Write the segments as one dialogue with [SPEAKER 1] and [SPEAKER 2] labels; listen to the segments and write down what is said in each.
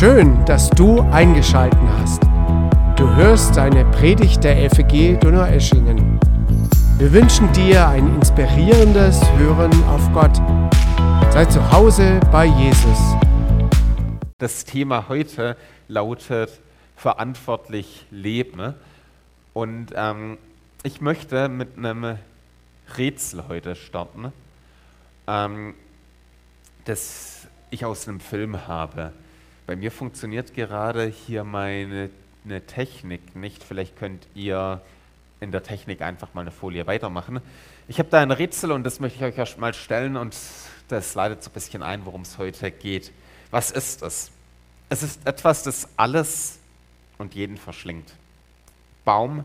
[SPEAKER 1] Schön, dass du eingeschalten hast. Du hörst eine Predigt der FEG Donaueschingen. Wir wünschen dir ein inspirierendes Hören auf Gott. Sei zu Hause bei Jesus.
[SPEAKER 2] Das Thema heute lautet verantwortlich leben. Und ähm, ich möchte mit einem Rätsel heute starten, ähm, das ich aus einem Film habe. Bei mir funktioniert gerade hier meine eine Technik nicht. Vielleicht könnt ihr in der Technik einfach mal eine Folie weitermachen. Ich habe da ein Rätsel und das möchte ich euch mal stellen und das leitet so ein bisschen ein, worum es heute geht. Was ist es? Es ist etwas, das alles und jeden verschlingt. Baum,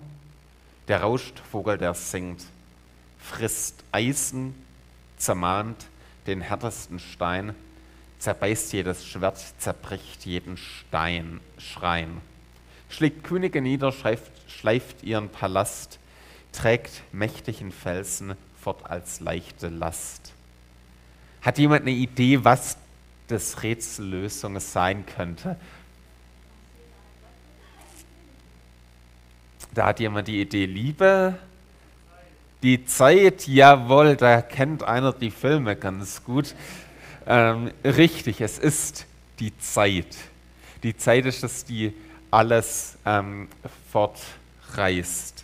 [SPEAKER 2] der rauscht, Vogel, der singt, frisst Eisen, zermahnt den härtesten Stein, zerbeißt jedes Schwert, zerbricht jeden Stein, Schrein, schlägt Könige nieder, schleift, schleift ihren Palast, trägt mächtigen Felsen fort als leichte Last. Hat jemand eine Idee, was das Rätsellösung sein könnte? Da hat jemand die Idee Liebe. Die Zeit, jawohl, da kennt einer die Filme ganz gut. Ähm, richtig, es ist die Zeit. Die Zeit ist es, die alles ähm, fortreißt.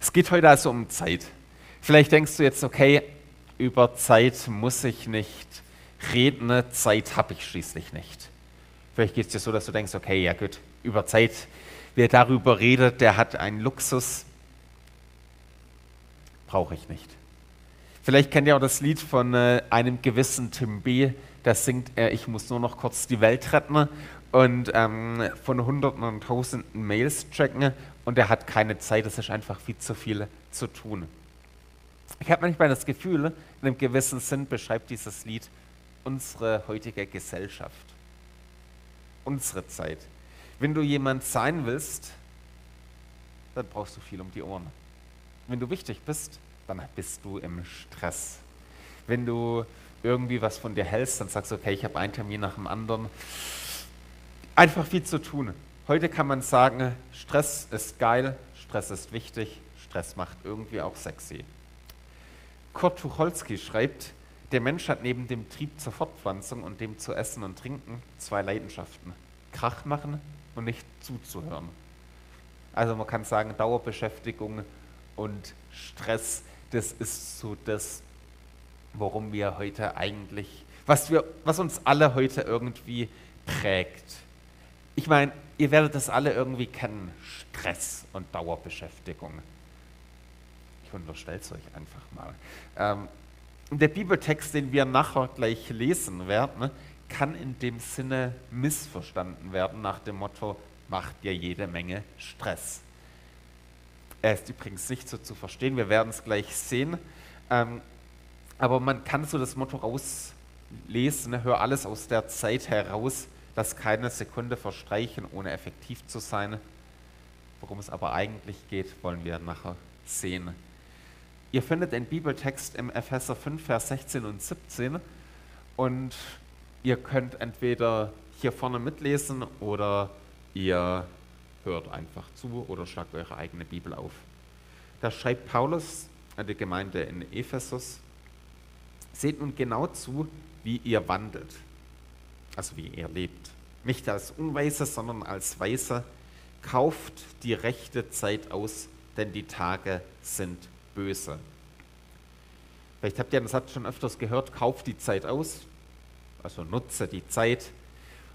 [SPEAKER 2] Es geht heute also um Zeit. Vielleicht denkst du jetzt, okay, über Zeit muss ich nicht reden, Zeit habe ich schließlich nicht. Vielleicht geht es dir so, dass du denkst, okay, ja gut, über Zeit, wer darüber redet, der hat einen Luxus, brauche ich nicht. Vielleicht kennt ihr auch das Lied von äh, einem gewissen Tim B., da singt er, ich muss nur noch kurz die Welt retten und ähm, von Hunderten und Tausenden Mails checken und er hat keine Zeit, es ist einfach viel zu viel zu tun. Ich habe manchmal das Gefühl, in einem gewissen Sinn beschreibt dieses Lied unsere heutige Gesellschaft, unsere Zeit. Wenn du jemand sein willst, dann brauchst du viel um die Ohren. Wenn du wichtig bist, dann bist du im Stress. Wenn du irgendwie was von dir hältst, dann sagst du, okay, ich habe einen Termin nach dem anderen. Einfach viel zu tun. Heute kann man sagen, Stress ist geil, Stress ist wichtig, Stress macht irgendwie auch sexy. Kurt Tucholsky schreibt, der Mensch hat neben dem Trieb zur Fortpflanzung und dem zu essen und trinken zwei Leidenschaften. Krach machen und nicht zuzuhören. Also man kann sagen, Dauerbeschäftigung und Stress das ist so das, worum wir heute eigentlich, was, wir, was uns alle heute irgendwie prägt. Ich meine, ihr werdet das alle irgendwie kennen, Stress und Dauerbeschäftigung. Ich unterstelle es euch einfach mal. Ähm, der Bibeltext, den wir nachher gleich lesen werden, kann in dem Sinne missverstanden werden nach dem Motto, macht dir jede Menge Stress. Er ist übrigens nicht so zu verstehen, wir werden es gleich sehen. Ähm, aber man kann so das Motto rauslesen, ne? hör alles aus der Zeit heraus, dass keine Sekunde verstreichen, ohne effektiv zu sein. Worum es aber eigentlich geht, wollen wir nachher sehen. Ihr findet den Bibeltext im Epheser 5, Vers 16 und 17 und ihr könnt entweder hier vorne mitlesen oder ihr hört einfach zu oder schlagt eure eigene Bibel auf. Da schreibt Paulus an die Gemeinde in Ephesus, seht nun genau zu, wie ihr wandelt, also wie ihr lebt. Nicht als Unweise, sondern als Weise. Kauft die rechte Zeit aus, denn die Tage sind böse. Vielleicht habt ihr den Satz schon öfters gehört, kauft die Zeit aus, also nutze die Zeit.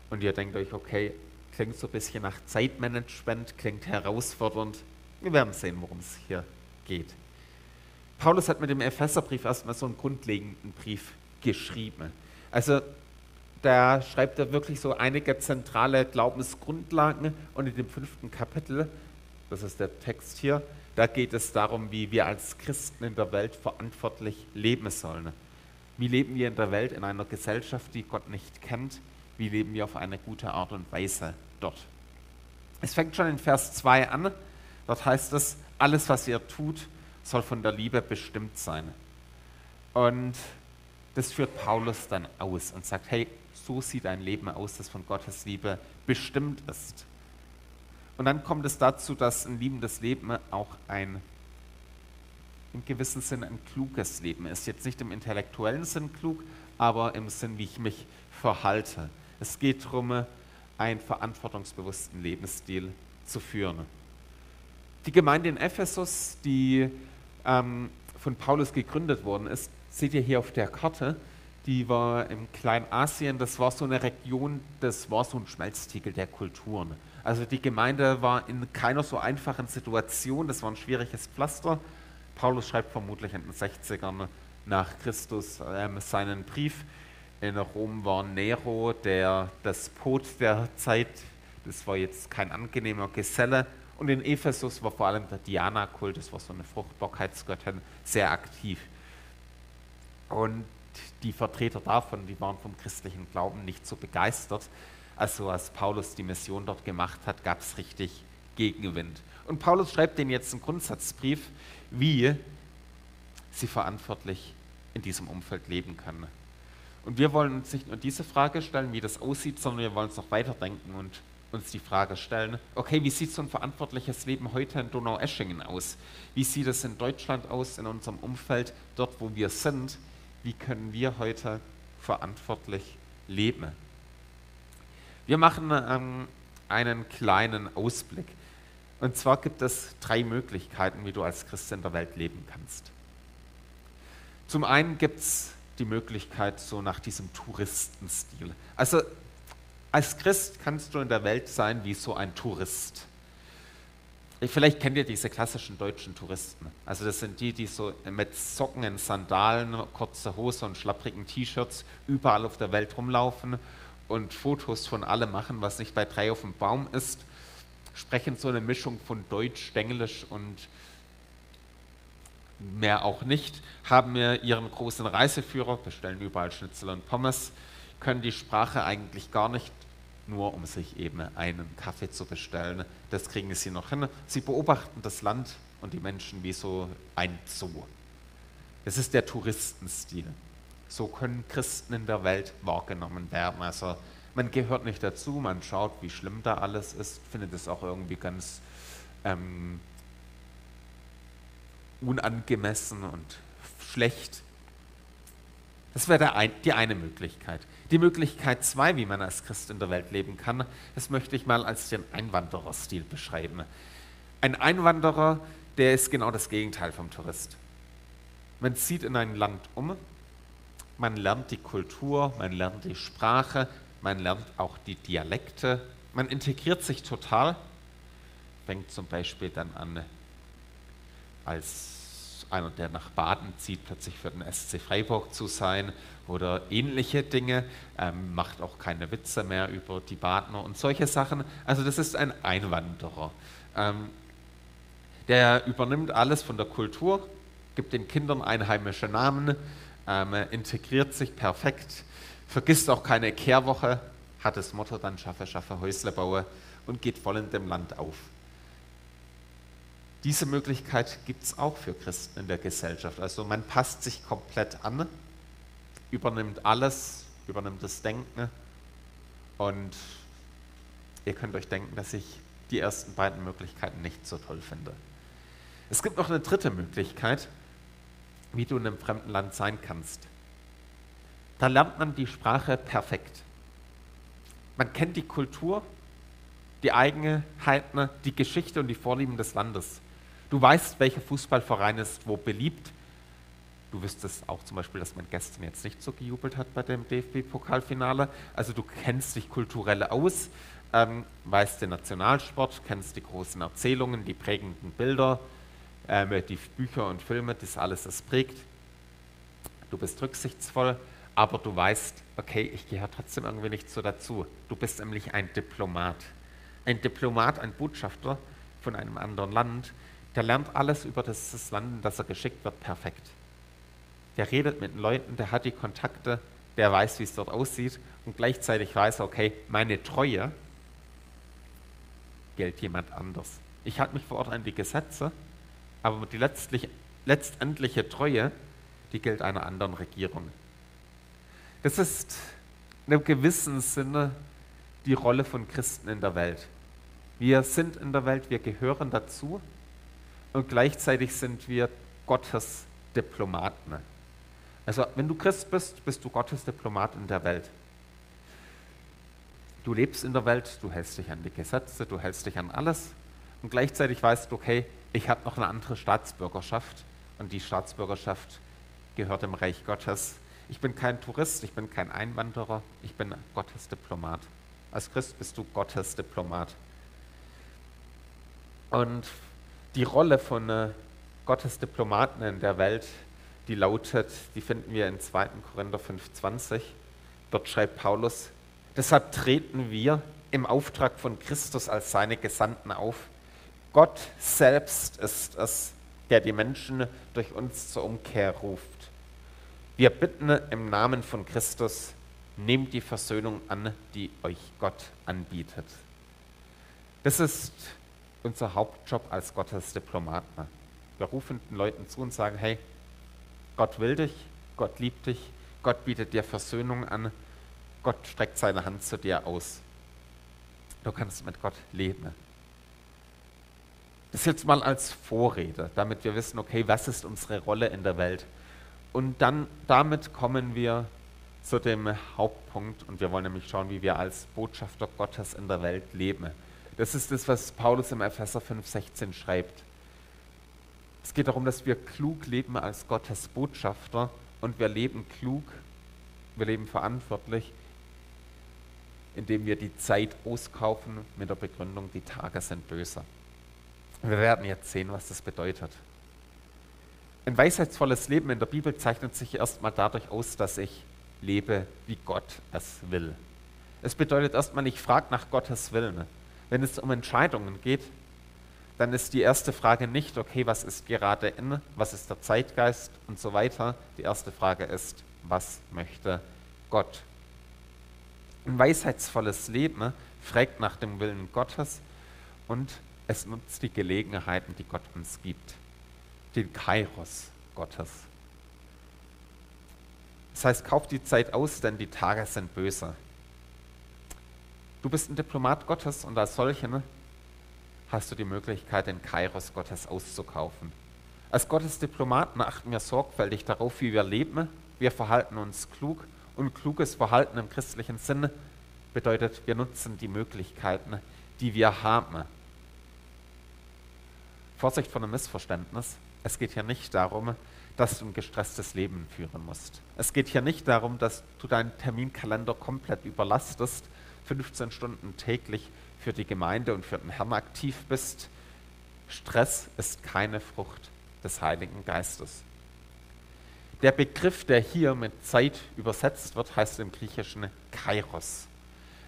[SPEAKER 2] Und ihr denkt euch, okay, Klingt so ein bisschen nach Zeitmanagement, klingt herausfordernd. Wir werden sehen, worum es hier geht. Paulus hat mit dem Epheserbrief erstmal so einen grundlegenden Brief geschrieben. Also da schreibt er wirklich so einige zentrale Glaubensgrundlagen und in dem fünften Kapitel, das ist der Text hier, da geht es darum, wie wir als Christen in der Welt verantwortlich leben sollen. Wie leben wir in der Welt, in einer Gesellschaft, die Gott nicht kennt? Wie leben wir auf eine gute Art und Weise dort. Es fängt schon in Vers 2 an. Dort heißt es, alles, was ihr tut, soll von der Liebe bestimmt sein. Und das führt Paulus dann aus und sagt, hey, so sieht ein Leben aus, das von Gottes Liebe bestimmt ist. Und dann kommt es dazu, dass ein liebendes Leben auch ein im gewissen Sinn ein kluges Leben ist. Jetzt nicht im intellektuellen Sinn klug, aber im Sinn, wie ich mich verhalte. Es geht darum, einen verantwortungsbewussten Lebensstil zu führen. Die Gemeinde in Ephesus, die ähm, von Paulus gegründet worden ist, seht ihr hier auf der Karte, die war im Kleinasien, das war so eine Region, das war so ein Schmelztiegel der Kulturen. Also die Gemeinde war in keiner so einfachen Situation, das war ein schwieriges Pflaster. Paulus schreibt vermutlich in den 60ern nach Christus äh, seinen Brief. In Rom war Nero der Despot der Zeit, das war jetzt kein angenehmer Geselle. Und in Ephesus war vor allem der Diana-Kult, das war so eine Fruchtbarkeitsgöttin, sehr aktiv. Und die Vertreter davon, die waren vom christlichen Glauben nicht so begeistert. Also als Paulus die Mission dort gemacht hat, gab es richtig Gegenwind. Und Paulus schreibt denen jetzt einen Grundsatzbrief, wie sie verantwortlich in diesem Umfeld leben können. Und wir wollen uns nicht nur diese Frage stellen, wie das aussieht, sondern wir wollen es noch weiterdenken und uns die Frage stellen, okay, wie sieht so ein verantwortliches Leben heute in Donaueschingen aus? Wie sieht es in Deutschland aus, in unserem Umfeld, dort wo wir sind? wie können wir heute verantwortlich leben. Wir machen ähm, einen kleinen Ausblick. Und zwar gibt es drei Möglichkeiten, wie du als Christ in der Welt leben kannst. Zum einen gibt es die Möglichkeit so nach diesem Touristenstil. Also als Christ kannst du in der Welt sein wie so ein Tourist. Vielleicht kennt ihr diese klassischen deutschen Touristen. Also das sind die, die so mit Socken in Sandalen, kurzer Hose und schlapprigen T-Shirts überall auf der Welt rumlaufen und Fotos von allem machen, was nicht bei drei auf dem Baum ist, sprechen so eine Mischung von Deutsch, Englisch und mehr auch nicht, haben mir ihren großen Reiseführer, bestellen überall Schnitzel und Pommes, können die Sprache eigentlich gar nicht nur um sich eben einen Kaffee zu bestellen. Das kriegen sie noch hin. Sie beobachten das Land und die Menschen wie so ein Zoo. Das ist der Touristenstil. So können Christen in der Welt wahrgenommen werden. Also man gehört nicht dazu, man schaut, wie schlimm da alles ist, findet es auch irgendwie ganz ähm, unangemessen und schlecht. Das wäre die eine Möglichkeit. Die Möglichkeit zwei, wie man als Christ in der Welt leben kann, das möchte ich mal als den Einwandererstil beschreiben. Ein Einwanderer, der ist genau das Gegenteil vom Tourist. Man zieht in ein Land um, man lernt die Kultur, man lernt die Sprache, man lernt auch die Dialekte, man integriert sich total, fängt zum Beispiel dann an, als einer, der nach Baden zieht, plötzlich für den SC Freiburg zu sein oder ähnliche Dinge, ähm, macht auch keine Witze mehr über die Badener und solche Sachen. Also das ist ein Einwanderer. Ähm, der übernimmt alles von der Kultur, gibt den Kindern einheimische Namen, ähm, integriert sich perfekt, vergisst auch keine Kehrwoche, hat das Motto dann schaffe, schaffe, Häusle baue und geht voll in dem Land auf. Diese Möglichkeit gibt es auch für Christen in der Gesellschaft. Also man passt sich komplett an, übernimmt alles, übernimmt das Denken und ihr könnt euch denken, dass ich die ersten beiden Möglichkeiten nicht so toll finde. Es gibt noch eine dritte Möglichkeit, wie du in einem fremden Land sein kannst. Da lernt man die Sprache perfekt. Man kennt die Kultur, die Eigenheiten, die Geschichte und die Vorlieben des Landes. Du weißt, welcher Fußballverein ist wo beliebt. Du wüsstest auch zum Beispiel, dass man gestern jetzt nicht so gejubelt hat bei dem DFB-Pokalfinale. Also du kennst dich kulturell aus, ähm, weißt den Nationalsport, kennst die großen Erzählungen, die prägenden Bilder, ähm, die Bücher und Filme, das alles, das prägt. Du bist rücksichtsvoll, aber du weißt, okay, ich gehöre trotzdem irgendwie nicht so dazu. Du bist nämlich ein Diplomat. Ein Diplomat, ein Botschafter von einem anderen Land, der lernt alles über das, Land, das er geschickt wird, perfekt. Der redet mit den Leuten, der hat die Kontakte, der weiß, wie es dort aussieht und gleichzeitig weiß er, okay, meine Treue gilt jemand anders. Ich halte mich vor Ort an die Gesetze, aber die letztlich, letztendliche Treue, die gilt einer anderen Regierung. Das ist in einem gewissen Sinne die Rolle von Christen in der Welt. Wir sind in der Welt, wir gehören dazu und gleichzeitig sind wir Gottes Diplomaten. Also wenn du Christ bist, bist du Gottes Diplomat in der Welt. Du lebst in der Welt, du hältst dich an die Gesetze, du hältst dich an alles und gleichzeitig weißt du, okay, ich habe noch eine andere Staatsbürgerschaft und die Staatsbürgerschaft gehört dem Reich Gottes. Ich bin kein Tourist, ich bin kein Einwanderer, ich bin Gottes Diplomat. Als Christ bist du Gottes Diplomat. Und die Rolle von äh, Gottes Diplomaten in der Welt, die lautet, die finden wir in 2. Korinther 5,20. Dort schreibt Paulus, deshalb treten wir im Auftrag von Christus als seine Gesandten auf. Gott selbst ist es, der die Menschen durch uns zur Umkehr ruft. Wir bitten im Namen von Christus, nehmt die Versöhnung an, die euch Gott anbietet. Das ist unser Hauptjob als Gottes Diplomaten. Wir rufen den Leuten zu und sagen, hey, Gott will dich, Gott liebt dich, Gott bietet dir Versöhnung an, Gott streckt seine Hand zu dir aus. Du kannst mit Gott leben. Das jetzt mal als Vorrede, damit wir wissen, okay, was ist unsere Rolle in der Welt? Und dann damit kommen wir zu dem Hauptpunkt und wir wollen nämlich schauen, wie wir als Botschafter Gottes in der Welt leben. Das ist das, was Paulus im Epheser 5,16 schreibt. Es geht darum, dass wir klug leben als Gottes Botschafter und wir leben klug, wir leben verantwortlich, indem wir die Zeit auskaufen mit der Begründung, die Tage sind böse. Wir werden jetzt sehen, was das bedeutet. Ein weisheitsvolles Leben in der Bibel zeichnet sich erstmal dadurch aus, dass ich lebe, wie Gott es will. Es bedeutet erstmal, ich frage nach Gottes Willen. Wenn es um Entscheidungen geht, dann ist die erste Frage nicht, okay, was ist gerade in, was ist der Zeitgeist und so weiter. Die erste Frage ist, was möchte Gott? Ein weisheitsvolles Leben fragt nach dem Willen Gottes und es nutzt die Gelegenheiten, die Gott uns gibt. Den Kairos Gottes. Das heißt, kauf die Zeit aus, denn die Tage sind böse. Du bist ein Diplomat Gottes und als solchen hast du die Möglichkeit, den Kairos Gottes auszukaufen. Als Gottes Diplomaten achten wir sorgfältig darauf, wie wir leben. Wir verhalten uns klug und kluges Verhalten im christlichen Sinne bedeutet, wir nutzen die Möglichkeiten, die wir haben. Vorsicht vor einem Missverständnis. Es geht hier nicht darum, dass du ein gestresstes Leben führen musst. Es geht hier nicht darum, dass du deinen Terminkalender komplett überlastest 15 Stunden täglich für die Gemeinde und für den Herrn aktiv bist. Stress ist keine Frucht des Heiligen Geistes. Der Begriff, der hier mit Zeit übersetzt wird, heißt im Griechischen Kairos.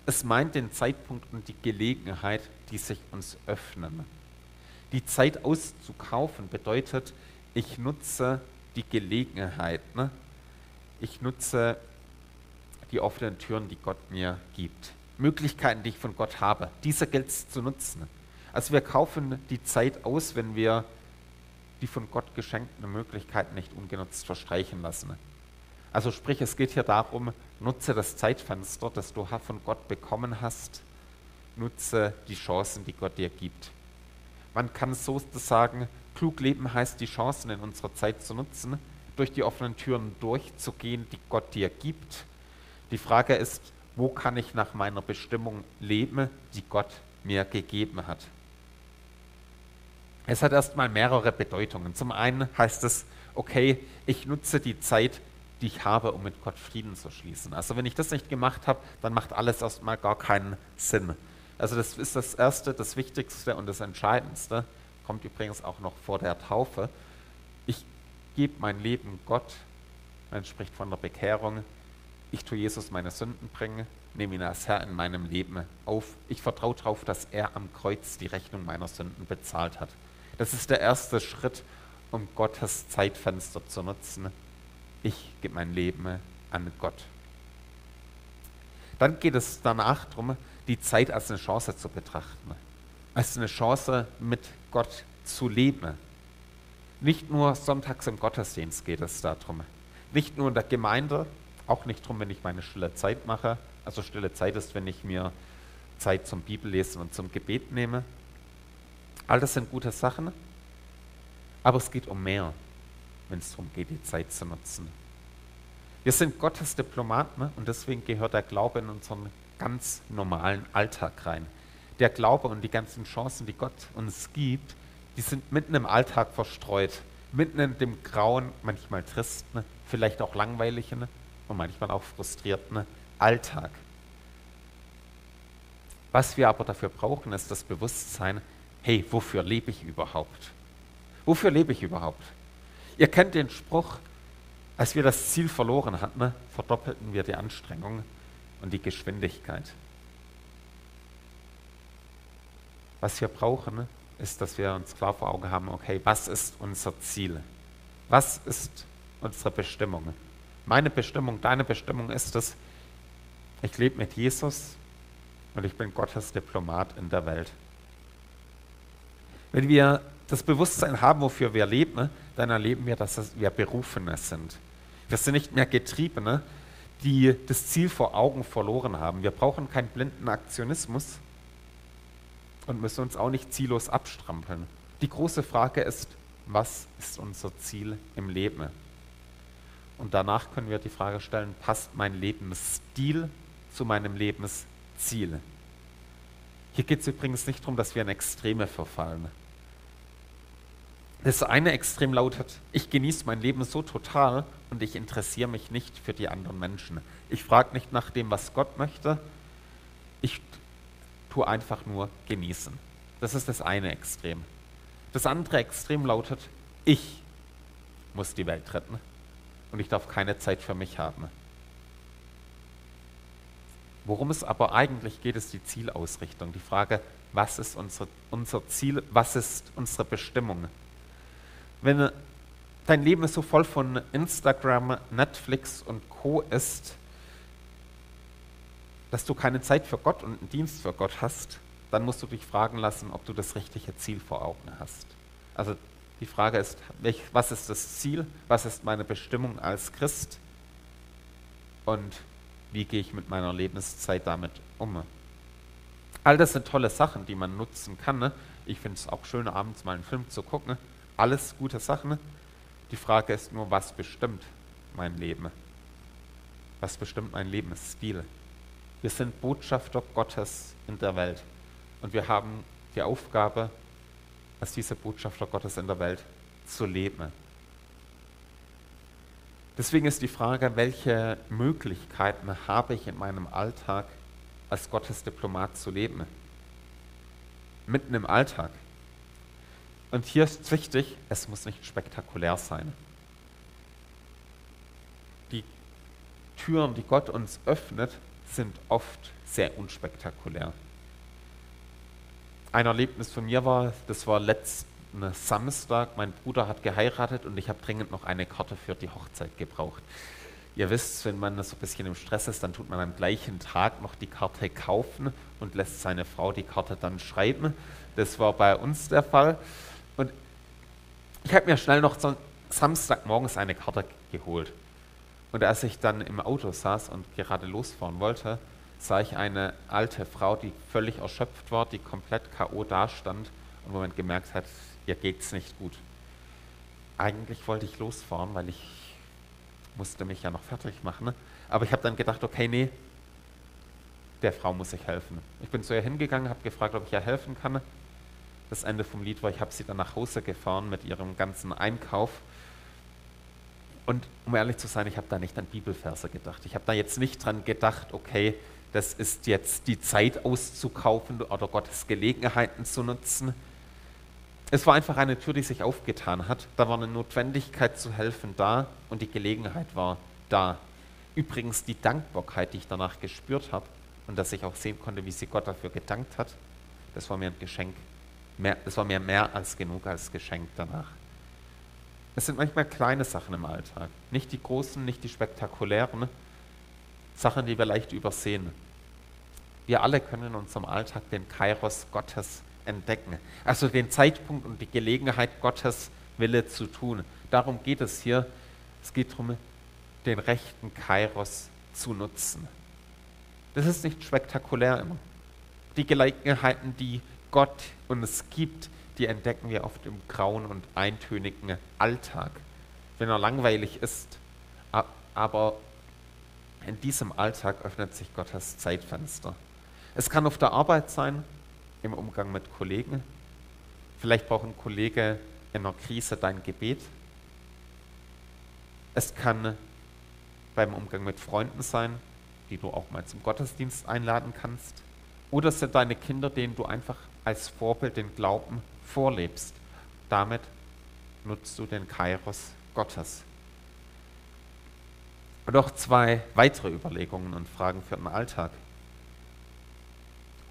[SPEAKER 2] Es meint den Zeitpunkt und die Gelegenheit, die sich uns öffnen. Die Zeit auszukaufen bedeutet, ich nutze die Gelegenheit. Ne? Ich nutze die offenen Türen, die Gott mir gibt. Möglichkeiten, die ich von Gott habe. Diese gilt zu nutzen. Also wir kaufen die Zeit aus, wenn wir die von Gott geschenkten Möglichkeiten nicht ungenutzt verstreichen lassen. Also sprich, es geht hier darum, nutze das Zeitfenster, das du von Gott bekommen hast, nutze die Chancen, die Gott dir gibt. Man kann sozusagen, klug leben heißt, die Chancen in unserer Zeit zu nutzen, durch die offenen Türen durchzugehen, die Gott dir gibt. Die Frage ist, wo kann ich nach meiner Bestimmung leben, die Gott mir gegeben hat. Es hat erstmal mehrere Bedeutungen. Zum einen heißt es, okay, ich nutze die Zeit, die ich habe, um mit Gott Frieden zu schließen. Also wenn ich das nicht gemacht habe, dann macht alles erstmal gar keinen Sinn. Also das ist das Erste, das Wichtigste und das Entscheidendste. Kommt übrigens auch noch vor der Taufe. Ich gebe mein Leben Gott. Man spricht von der Bekehrung ich tue Jesus meine Sünden bringen, nehme ihn als Herr in meinem Leben auf. Ich vertraue darauf, dass er am Kreuz die Rechnung meiner Sünden bezahlt hat. Das ist der erste Schritt, um Gottes Zeitfenster zu nutzen. Ich gebe mein Leben an Gott. Dann geht es danach darum, die Zeit als eine Chance zu betrachten. Als eine Chance, mit Gott zu leben. Nicht nur sonntags im Gottesdienst geht es darum. Nicht nur in der Gemeinde, auch nicht darum, wenn ich meine stille Zeit mache. Also stille Zeit ist, wenn ich mir Zeit zum Bibellesen und zum Gebet nehme. All das sind gute Sachen, aber es geht um mehr, wenn es darum geht, die Zeit zu nutzen. Wir sind Gottes Diplomaten und deswegen gehört der Glaube in unseren ganz normalen Alltag rein. Der Glaube und die ganzen Chancen, die Gott uns gibt, die sind mitten im Alltag verstreut, mitten in dem grauen, manchmal tristen, vielleicht auch langweiligen und manchmal auch frustrierten Alltag. Was wir aber dafür brauchen, ist das Bewusstsein, hey, wofür lebe ich überhaupt? Wofür lebe ich überhaupt? Ihr kennt den Spruch, als wir das Ziel verloren hatten, verdoppelten wir die Anstrengung und die Geschwindigkeit. Was wir brauchen, ist, dass wir uns klar vor Augen haben, okay, was ist unser Ziel? Was ist unsere Bestimmung? Meine Bestimmung, deine Bestimmung ist es, ich lebe mit Jesus und ich bin Gottes Diplomat in der Welt. Wenn wir das Bewusstsein haben, wofür wir leben, dann erleben wir, dass wir Berufene sind. Wir sind nicht mehr Getriebene, die das Ziel vor Augen verloren haben. Wir brauchen keinen blinden Aktionismus und müssen uns auch nicht ziellos abstrampeln. Die große Frage ist, was ist unser Ziel im Leben? Und danach können wir die Frage stellen, passt mein Lebensstil zu meinem Lebensziel? Hier geht es übrigens nicht darum, dass wir in Extreme verfallen. Das eine Extrem lautet, ich genieße mein Leben so total und ich interessiere mich nicht für die anderen Menschen. Ich frage nicht nach dem, was Gott möchte. Ich tue einfach nur genießen. Das ist das eine Extrem. Das andere Extrem lautet, ich muss die Welt retten und ich darf keine Zeit für mich haben. Worum es aber eigentlich geht, ist die Zielausrichtung. Die Frage, was ist unsere, unser Ziel, was ist unsere Bestimmung? wenn dein Leben so voll von Instagram, Netflix und Co ist, dass du keine Zeit für Gott und einen Dienst für Gott hast, dann musst du dich fragen lassen, ob du das richtige Ziel vor Augen hast. Also die Frage ist, was ist das Ziel? Was ist meine Bestimmung als Christ? Und wie gehe ich mit meiner Lebenszeit damit um? All das sind tolle Sachen, die man nutzen kann. Ne? Ich finde es auch schön, abends mal einen Film zu gucken. Alles gute Sachen. Die Frage ist nur, was bestimmt mein Leben? Was bestimmt mein Lebensstil? Wir sind Botschafter Gottes in der Welt. Und wir haben die Aufgabe, als diese Botschafter Gottes in der Welt zu leben. Deswegen ist die Frage, welche Möglichkeiten habe ich in meinem Alltag als Gottes Diplomat zu leben? Mitten im Alltag. Und hier ist wichtig, es muss nicht spektakulär sein. Die Türen, die Gott uns öffnet, sind oft sehr unspektakulär. Ein Erlebnis von mir war, das war letzten Samstag, mein Bruder hat geheiratet und ich habe dringend noch eine Karte für die Hochzeit gebraucht. Ihr wisst, wenn man so ein bisschen im Stress ist, dann tut man am gleichen Tag noch die Karte kaufen und lässt seine Frau die Karte dann schreiben. Das war bei uns der Fall. Und ich habe mir schnell noch Samstagmorgens eine Karte geholt. Und als ich dann im Auto saß und gerade losfahren wollte, sah ich eine alte Frau, die völlig erschöpft war, die komplett K.O. dastand und wo man gemerkt hat, ihr geht's nicht gut. Eigentlich wollte ich losfahren, weil ich musste mich ja noch fertig machen. Aber ich habe dann gedacht, okay, nee, der Frau muss ich helfen. Ich bin zu ihr hingegangen, habe gefragt, ob ich ihr helfen kann das Ende vom Lied war, ich habe sie dann nach Hause gefahren mit ihrem ganzen Einkauf. Und um ehrlich zu sein, ich habe da nicht an Bibelverse gedacht. Ich habe da jetzt nicht dran gedacht, okay, das ist jetzt die Zeit auszukaufen oder Gottes Gelegenheiten zu nutzen. Es war einfach eine Tür, die sich aufgetan hat. Da war eine Notwendigkeit zu helfen da und die Gelegenheit war da. Übrigens die Dankbarkeit, die ich danach gespürt habe und dass ich auch sehen konnte, wie sie Gott dafür gedankt hat, das war mir ein Geschenk mehr, das war mir mehr als genug als Geschenk danach. Es sind manchmal kleine Sachen im Alltag, nicht die großen, nicht die spektakulären, Sachen, die wir leicht übersehen. Wir alle können in unserem Alltag den Kairos Gottes entdecken, also den Zeitpunkt und die Gelegenheit Gottes Wille zu tun. Darum geht es hier. Es geht darum, den rechten Kairos zu nutzen. Das ist nicht spektakulär immer. Die Gelegenheiten, die Gott uns gibt, die entdecken wir oft im grauen und eintönigen Alltag, wenn er langweilig ist. Aber in diesem Alltag öffnet sich Gottes Zeitfenster. Es kann auf der Arbeit sein, im Umgang mit Kollegen. Vielleicht braucht ein Kollege in einer Krise dein Gebet. Es kann beim Umgang mit Freunden sein, die du auch mal zum Gottesdienst einladen kannst. Oder es sind deine Kinder, denen du einfach als Vorbild den Glauben vorlebst. Damit nutzt du den Kairos Gottes. Auch zwei weitere Überlegungen und Fragen für den Alltag.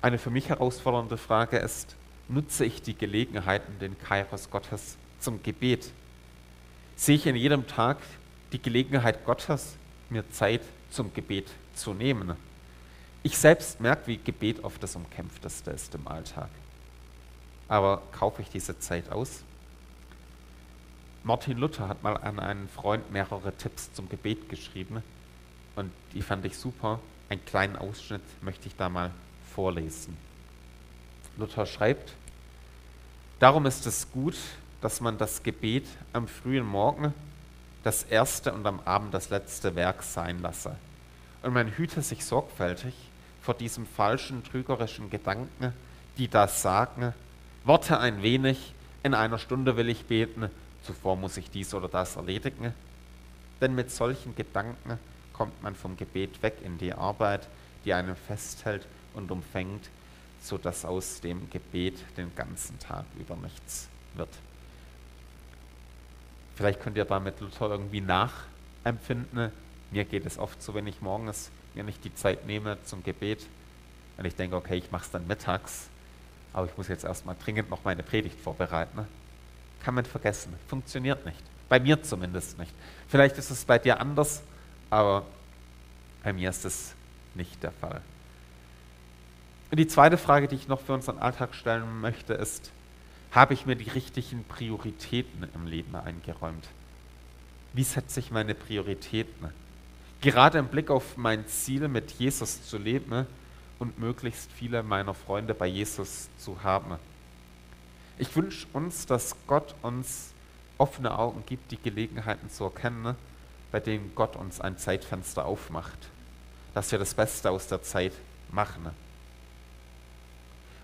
[SPEAKER 2] Eine für mich herausfordernde Frage ist, nutze ich die Gelegenheiten, den Kairos Gottes zum Gebet? Sehe ich in jedem Tag die Gelegenheit Gottes, mir Zeit zum Gebet zu nehmen? Ich selbst merke, wie Gebet oft das Umkämpfteste ist im Alltag. Aber kaufe ich diese Zeit aus? Martin Luther hat mal an einen Freund mehrere Tipps zum Gebet geschrieben und die fand ich super. Einen kleinen Ausschnitt möchte ich da mal vorlesen. Luther schreibt, Darum ist es gut, dass man das Gebet am frühen Morgen das erste und am Abend das letzte Werk sein lasse. Und man hüte sich sorgfältig vor diesem falschen, trügerischen Gedanken, die das sagen, Worte ein wenig, in einer Stunde will ich beten, zuvor muss ich dies oder das erledigen. Denn mit solchen Gedanken kommt man vom Gebet weg in die Arbeit, die einen festhält und umfängt, sodass aus dem Gebet den ganzen Tag über nichts wird. Vielleicht könnt ihr damit Luther irgendwie nachempfinden. Mir geht es oft so, wenn ich morgens mir nicht die Zeit nehme zum Gebet und ich denke, okay, ich mache es dann mittags, aber ich muss jetzt erstmal dringend noch meine Predigt vorbereiten. Kann man vergessen. Funktioniert nicht. Bei mir zumindest nicht. Vielleicht ist es bei dir anders, aber bei mir ist es nicht der Fall. Und die zweite Frage, die ich noch für unseren Alltag stellen möchte, ist, habe ich mir die richtigen Prioritäten im Leben eingeräumt? Wie setze ich meine Prioritäten? Gerade im Blick auf mein Ziel, mit Jesus zu leben und möglichst viele meiner Freunde bei Jesus zu haben. Ich wünsche uns, dass Gott uns offene Augen gibt, die Gelegenheiten zu erkennen, bei denen Gott uns ein Zeitfenster aufmacht, dass wir das Beste aus der Zeit machen.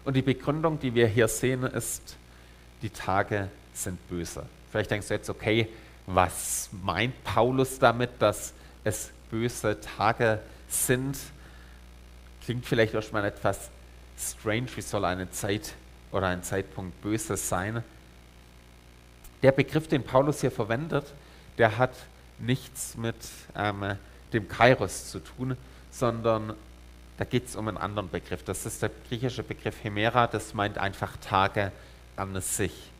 [SPEAKER 2] Und die Begründung, die wir hier sehen, ist, die Tage sind böse. Vielleicht denkst du jetzt, okay, was meint Paulus damit, dass es böse Tage sind? Klingt vielleicht erstmal etwas strange, wie soll eine Zeit oder ein Zeitpunkt böse sein? Der Begriff, den Paulus hier verwendet, der hat nichts mit ähm, dem Kairos zu tun, sondern da geht es um einen anderen Begriff. Das ist der griechische Begriff Hemera, das meint einfach Tage an sich.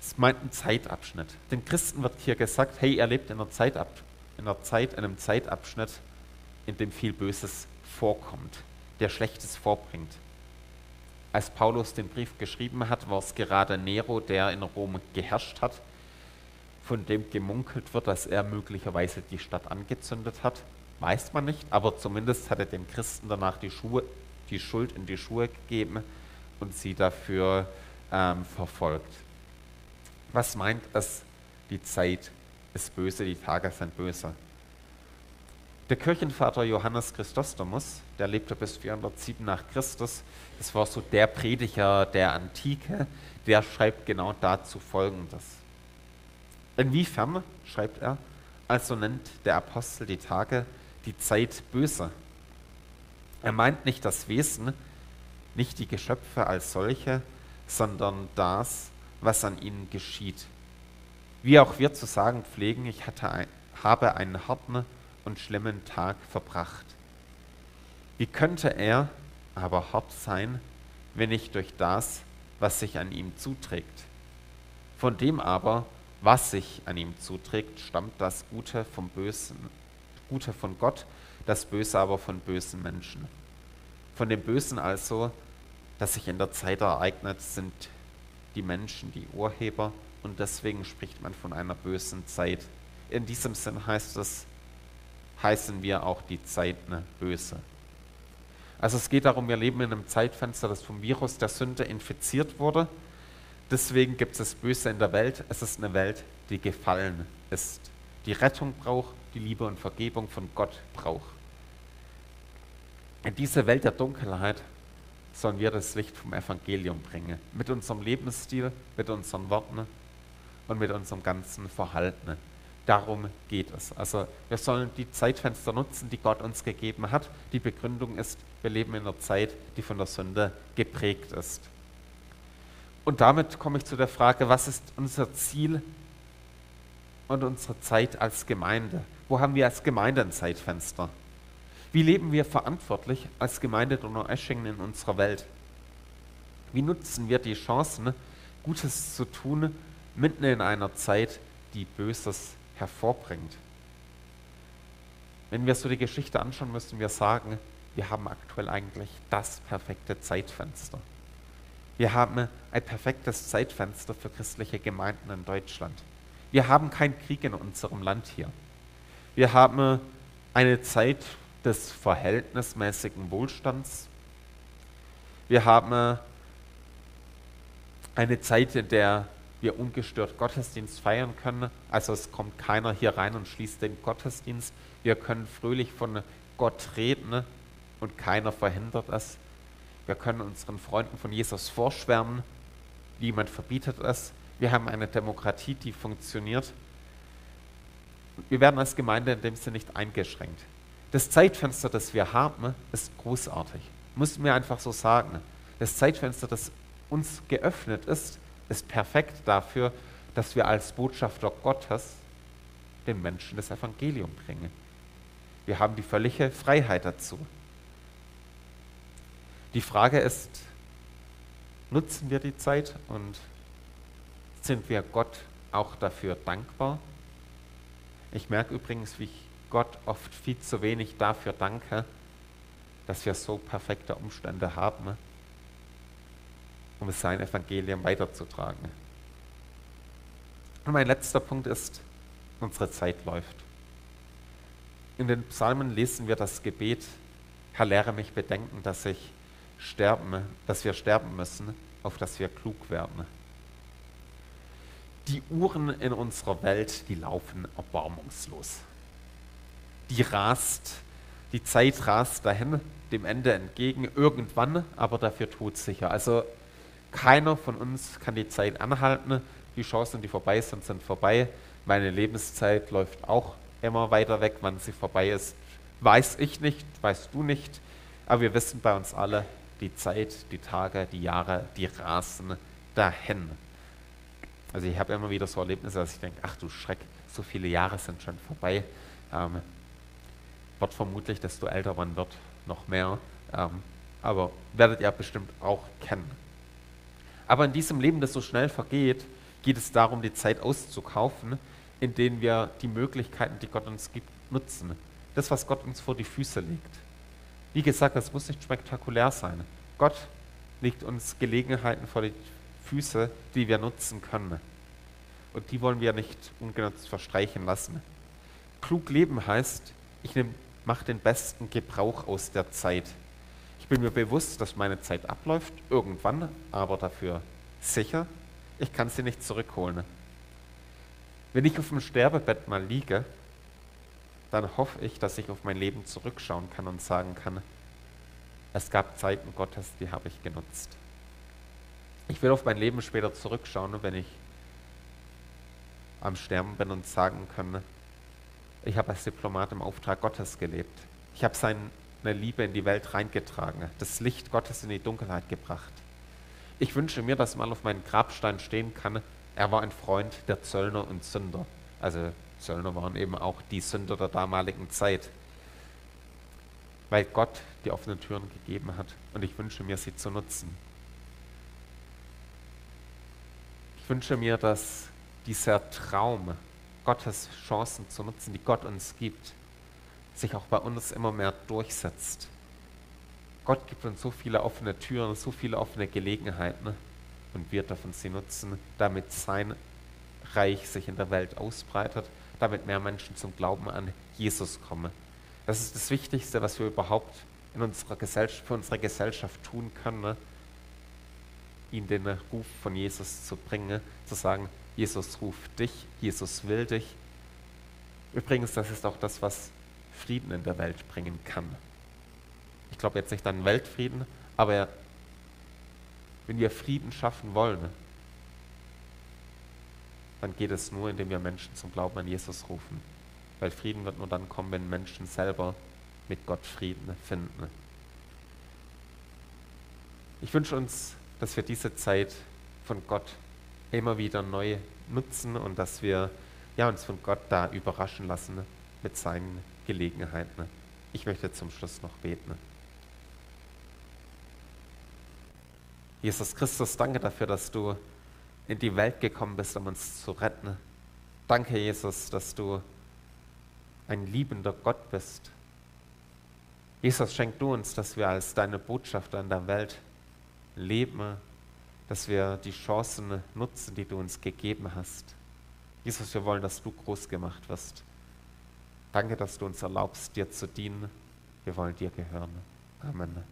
[SPEAKER 2] Es meint einen Zeitabschnitt. Den Christen wird hier gesagt, hey, er lebt in einer, Zeitab in einer Zeit, in einem Zeitabschnitt, in dem viel Böses vorkommt, der Schlechtes vorbringt. Als Paulus den Brief geschrieben hat, war es gerade Nero, der in Rom geherrscht hat, von dem gemunkelt wird, dass er möglicherweise die Stadt angezündet hat weiß man nicht, aber zumindest hat er den Christen danach die, Schuhe, die Schuld in die Schuhe gegeben und sie dafür ähm, verfolgt. Was meint es, die Zeit ist böse, die Tage sind böse? Der Kirchenvater Johannes Christostomus, der lebte bis 407 nach Christus, das war so der Prediger der Antike, der schreibt genau dazu Folgendes. Inwiefern, schreibt er, also nennt der Apostel die Tage die Zeit böse. Er meint nicht das Wesen, nicht die Geschöpfe als solche, sondern das, was an ihnen geschieht. Wie auch wir zu sagen pflegen, ich ein, habe einen harten und schlimmen Tag verbracht. Wie könnte er aber hart sein, wenn nicht durch das, was sich an ihm zuträgt? Von dem aber, was sich an ihm zuträgt, stammt das Gute vom Bösen Gute von Gott, das Böse aber von bösen Menschen. Von dem Bösen also, das sich in der Zeit ereignet, sind die Menschen, die Urheber und deswegen spricht man von einer bösen Zeit. In diesem Sinn heißt es, heißen wir auch die Zeit eine böse. Also es geht darum, wir leben in einem Zeitfenster, das vom Virus der Sünde infiziert wurde. Deswegen gibt es das Böse in der Welt. Es ist eine Welt, die gefallen ist, die Rettung braucht, die Liebe und Vergebung von Gott braucht. In diese Welt der Dunkelheit sollen wir das Licht vom Evangelium bringen. Mit unserem Lebensstil, mit unseren Worten und mit unserem ganzen Verhalten. Darum geht es. Also wir sollen die Zeitfenster nutzen, die Gott uns gegeben hat. Die Begründung ist, wir leben in einer Zeit, die von der Sünde geprägt ist. Und damit komme ich zu der Frage, was ist unser Ziel und unsere Zeit als Gemeinde? Wo haben wir als Gemeinde ein Zeitfenster? Wie leben wir verantwortlich als Gemeinde Donau-Eschingen in unserer Welt? Wie nutzen wir die Chancen, Gutes zu tun, mitten in einer Zeit, die Böses hervorbringt? Wenn wir so die Geschichte anschauen, müssen wir sagen, wir haben aktuell eigentlich das perfekte Zeitfenster. Wir haben ein perfektes Zeitfenster für christliche Gemeinden in Deutschland. Wir haben keinen Krieg in unserem Land hier. Wir haben eine Zeit, des verhältnismäßigen Wohlstands. Wir haben eine Zeit, in der wir ungestört Gottesdienst feiern können. Also es kommt keiner hier rein und schließt den Gottesdienst. Wir können fröhlich von Gott reden und keiner verhindert es. Wir können unseren Freunden von Jesus vorschwärmen. Niemand verbietet es. Wir haben eine Demokratie, die funktioniert. Wir werden als Gemeinde in dem Sinne nicht eingeschränkt das Zeitfenster, das wir haben, ist großartig. Muss mir einfach so sagen. Das Zeitfenster, das uns geöffnet ist, ist perfekt dafür, dass wir als Botschafter Gottes den Menschen das Evangelium bringen. Wir haben die völlige Freiheit dazu. Die Frage ist, nutzen wir die Zeit und sind wir Gott auch dafür dankbar? Ich merke übrigens, wie ich Gott oft viel zu wenig dafür danke, dass wir so perfekte Umstände haben, um sein Evangelium weiterzutragen. Und mein letzter Punkt ist, unsere Zeit läuft. In den Psalmen lesen wir das Gebet, Herr, lehre mich bedenken, dass ich sterben, dass wir sterben müssen, auf dass wir klug werden. Die Uhren in unserer Welt, die laufen erbarmungslos die rast, die Zeit rast dahin, dem Ende entgegen, irgendwann, aber dafür todsicher. Also keiner von uns kann die Zeit anhalten. Die Chancen, die vorbei sind, sind vorbei. Meine Lebenszeit läuft auch immer weiter weg. Wann sie vorbei ist, weiß ich nicht, weißt du nicht. Aber wir wissen bei uns alle, die Zeit, die Tage, die Jahre, die rasen dahin. Also ich habe immer wieder so Erlebnisse, dass ich denke, ach du Schreck, so viele Jahre sind schon vorbei. Ähm, wird vermutlich, desto älter man wird, noch mehr. Ähm, aber werdet ihr bestimmt auch kennen. Aber in diesem Leben, das so schnell vergeht, geht es darum, die Zeit auszukaufen, in denen wir die Möglichkeiten, die Gott uns gibt, nutzen. Das, was Gott uns vor die Füße legt. Wie gesagt, das muss nicht spektakulär sein. Gott legt uns Gelegenheiten vor die Füße, die wir nutzen können. Und die wollen wir nicht ungenutzt verstreichen lassen. Klug leben heißt, ich mache den besten Gebrauch aus der Zeit. Ich bin mir bewusst, dass meine Zeit abläuft, irgendwann, aber dafür sicher, ich kann sie nicht zurückholen. Wenn ich auf dem Sterbebett mal liege, dann hoffe ich, dass ich auf mein Leben zurückschauen kann und sagen kann, es gab Zeiten Gottes, die habe ich genutzt. Ich will auf mein Leben später zurückschauen, wenn ich am Sterben bin und sagen kann, ich habe als Diplomat im Auftrag Gottes gelebt. Ich habe seine Liebe in die Welt reingetragen, das Licht Gottes in die Dunkelheit gebracht. Ich wünsche mir, dass mal auf meinem Grabstein stehen kann, er war ein Freund der Zöllner und Sünder. Also Zöllner waren eben auch die Sünder der damaligen Zeit. Weil Gott die offenen Türen gegeben hat und ich wünsche mir, sie zu nutzen. Ich wünsche mir, dass dieser Traum Gottes Chancen zu nutzen, die Gott uns gibt, sich auch bei uns immer mehr durchsetzt. Gott gibt uns so viele offene Türen, so viele offene Gelegenheiten. und wir dürfen sie nutzen, damit sein Reich sich in der Welt ausbreitet, damit mehr Menschen zum Glauben an Jesus kommen. Das ist das Wichtigste, was wir überhaupt in unserer Gesellschaft, für unsere Gesellschaft tun können, ne? ihnen den Ruf von Jesus zu bringen, zu sagen, Jesus ruft dich, Jesus will dich. Übrigens, das ist auch das, was Frieden in der Welt bringen kann. Ich glaube jetzt nicht an Weltfrieden, aber wenn wir Frieden schaffen wollen, dann geht es nur, indem wir Menschen zum Glauben an Jesus rufen. Weil Frieden wird nur dann kommen, wenn Menschen selber mit Gott Frieden finden. Ich wünsche uns, dass wir diese Zeit von Gott immer wieder neu nutzen und dass wir ja, uns von Gott da überraschen lassen mit seinen Gelegenheiten. Ich möchte zum Schluss noch beten. Jesus Christus, danke dafür, dass du in die Welt gekommen bist, um uns zu retten. Danke, Jesus, dass du ein liebender Gott bist. Jesus, schenk du uns, dass wir als deine Botschafter in der Welt leben, dass wir die Chancen nutzen, die du uns gegeben hast. Jesus, wir wollen, dass du groß gemacht wirst. Danke, dass du uns erlaubst, dir zu dienen. Wir wollen dir gehören. Amen.